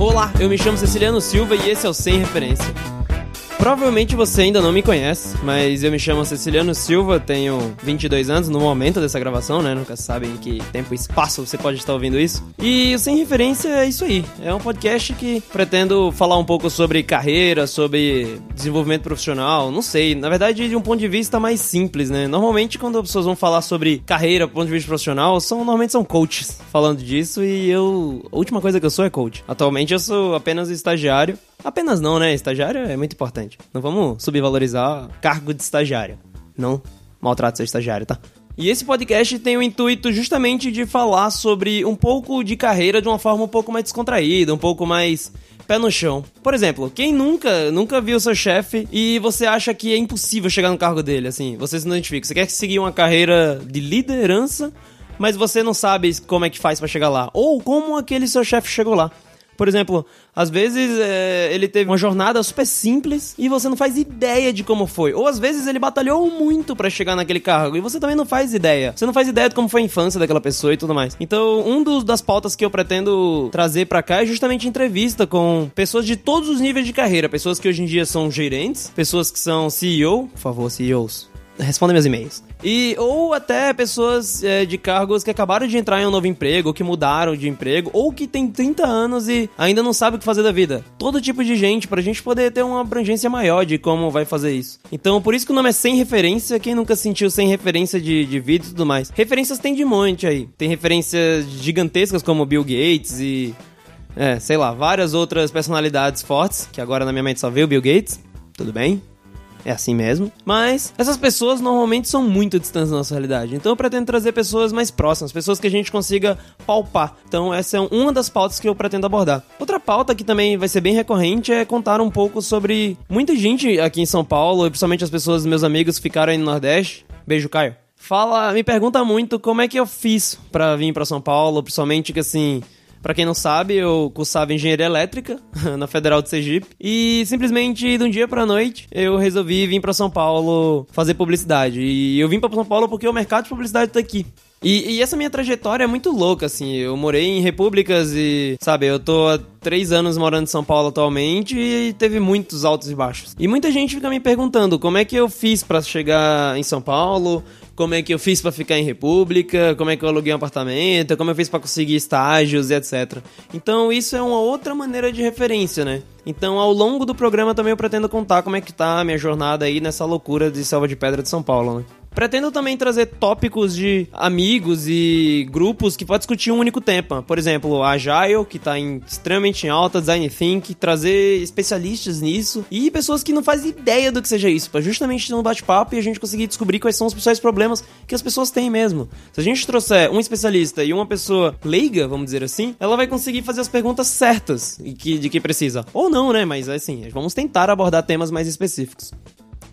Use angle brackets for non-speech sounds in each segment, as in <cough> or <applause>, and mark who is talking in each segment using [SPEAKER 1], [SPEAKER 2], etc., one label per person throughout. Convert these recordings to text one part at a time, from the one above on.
[SPEAKER 1] Olá, eu me chamo Ceciliano Silva e esse é o Sem Referência. Provavelmente você ainda não me conhece, mas eu me chamo Ceciliano Silva, tenho 22 anos no momento dessa gravação, né? Nunca sabem que tempo e espaço você pode estar ouvindo isso. E o Sem Referência é isso aí. É um podcast que pretendo falar um pouco sobre carreira, sobre desenvolvimento profissional, não sei. Na verdade, de um ponto de vista mais simples, né? Normalmente, quando as pessoas vão falar sobre carreira, ponto de vista profissional, são normalmente são coaches falando disso e eu. A última coisa que eu sou é coach. Atualmente eu sou apenas estagiário Apenas não, né? Estagiário é muito importante. Não vamos subvalorizar cargo de estagiário. Não maltrate seu estagiário, tá? E esse podcast tem o intuito justamente de falar sobre um pouco de carreira de uma forma um pouco mais descontraída, um pouco mais pé no chão. Por exemplo, quem nunca, nunca viu seu chefe e você acha que é impossível chegar no cargo dele, assim, você se identifica, você quer seguir uma carreira de liderança, mas você não sabe como é que faz para chegar lá, ou como aquele seu chefe chegou lá. Por exemplo, às vezes é, ele teve uma jornada super simples e você não faz ideia de como foi. Ou às vezes ele batalhou muito para chegar naquele cargo e você também não faz ideia. Você não faz ideia de como foi a infância daquela pessoa e tudo mais. então, um dos, das pautas que eu pretendo trazer para cá é justamente entrevista com pessoas de todos os níveis de carreira. Pessoas que hoje em dia são gerentes, pessoas que são CEO, por favor, CEOs responda meus e-mails. E, ou até pessoas é, de cargos que acabaram de entrar em um novo emprego, ou que mudaram de emprego, ou que tem 30 anos e ainda não sabe o que fazer da vida. Todo tipo de gente, pra gente poder ter uma abrangência maior de como vai fazer isso. Então, por isso que o nome é Sem Referência. Quem nunca sentiu sem referência de, de vida e tudo mais? Referências tem de monte aí. Tem referências gigantescas como Bill Gates e. É, sei lá, várias outras personalidades fortes, que agora na minha mente só veio Bill Gates. Tudo bem? É assim mesmo. Mas essas pessoas normalmente são muito distantes da nossa realidade. Então eu pretendo trazer pessoas mais próximas, pessoas que a gente consiga palpar. Então essa é uma das pautas que eu pretendo abordar. Outra pauta que também vai ser bem recorrente é contar um pouco sobre muita gente aqui em São Paulo, e principalmente as pessoas, meus amigos que ficaram aí no Nordeste. Beijo, Caio. Fala, me pergunta muito como é que eu fiz para vir para São Paulo, principalmente que assim, para quem não sabe, eu cursava engenharia elétrica <laughs> na Federal de Sergipe e simplesmente de um dia para noite eu resolvi vir para São Paulo fazer publicidade. E eu vim para São Paulo porque o mercado de publicidade tá aqui. E, e, essa minha trajetória é muito louca, assim. Eu morei em repúblicas e, sabe, eu tô há três anos morando em São Paulo atualmente e teve muitos altos e baixos. E muita gente fica me perguntando como é que eu fiz para chegar em São Paulo, como é que eu fiz para ficar em república, como é que eu aluguei um apartamento, como eu fiz para conseguir estágios e etc. Então isso é uma outra maneira de referência, né? Então ao longo do programa também eu pretendo contar como é que tá a minha jornada aí nessa loucura de Selva de Pedra de São Paulo, né? Pretendo também trazer tópicos de amigos e grupos que podem discutir um único tema. Por exemplo, a Agile, que está em, extremamente em alta, Design Think, trazer especialistas nisso e pessoas que não fazem ideia do que seja isso, para justamente ter um bate-papo e a gente conseguir descobrir quais são os principais problemas que as pessoas têm mesmo. Se a gente trouxer um especialista e uma pessoa leiga, vamos dizer assim, ela vai conseguir fazer as perguntas certas de que, de que precisa. Ou não, né? Mas assim, vamos tentar abordar temas mais específicos.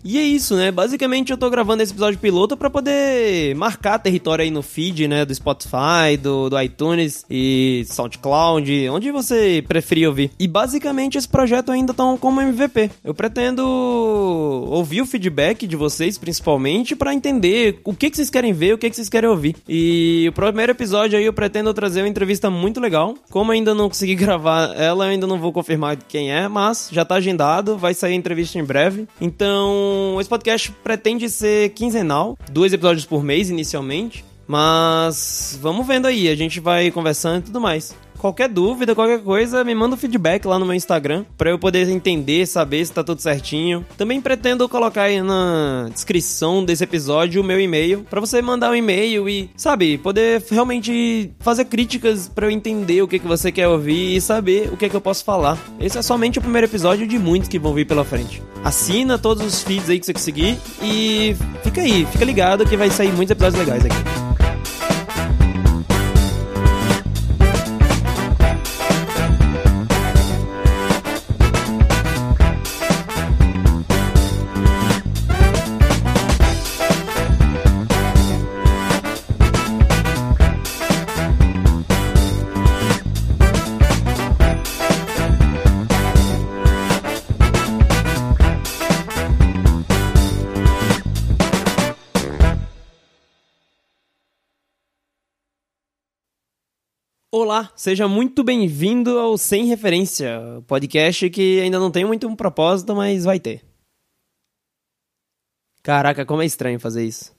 [SPEAKER 1] E é isso, né? Basicamente eu tô gravando esse episódio piloto para poder marcar território aí no feed, né? Do Spotify, do, do iTunes e SoundCloud, onde você preferir ouvir. E basicamente esse projeto ainda tá como MVP. Eu pretendo ouvir o feedback de vocês, principalmente, para entender o que, que vocês querem ver, o que, que vocês querem ouvir. E o primeiro episódio aí eu pretendo trazer uma entrevista muito legal. Como ainda não consegui <laughs> gravar ela, eu ainda não vou confirmar quem é, mas já tá agendado, vai sair a entrevista em breve. Esse podcast pretende ser quinzenal, dois episódios por mês inicialmente. Mas vamos vendo aí, a gente vai conversando e tudo mais. Qualquer dúvida, qualquer coisa, me manda um feedback lá no meu Instagram para eu poder entender, saber se tá tudo certinho. Também pretendo colocar aí na descrição desse episódio o meu e-mail para você mandar um e-mail e, sabe, poder realmente fazer críticas para eu entender o que que você quer ouvir e saber o que que eu posso falar. Esse é somente o primeiro episódio de muitos que vão vir pela frente. Assina todos os feeds aí que você conseguir e fica aí, fica ligado que vai sair muitos episódios legais aqui. Olá, seja muito bem-vindo ao Sem Referência, podcast que ainda não tem muito um propósito, mas vai ter. Caraca, como é estranho fazer isso.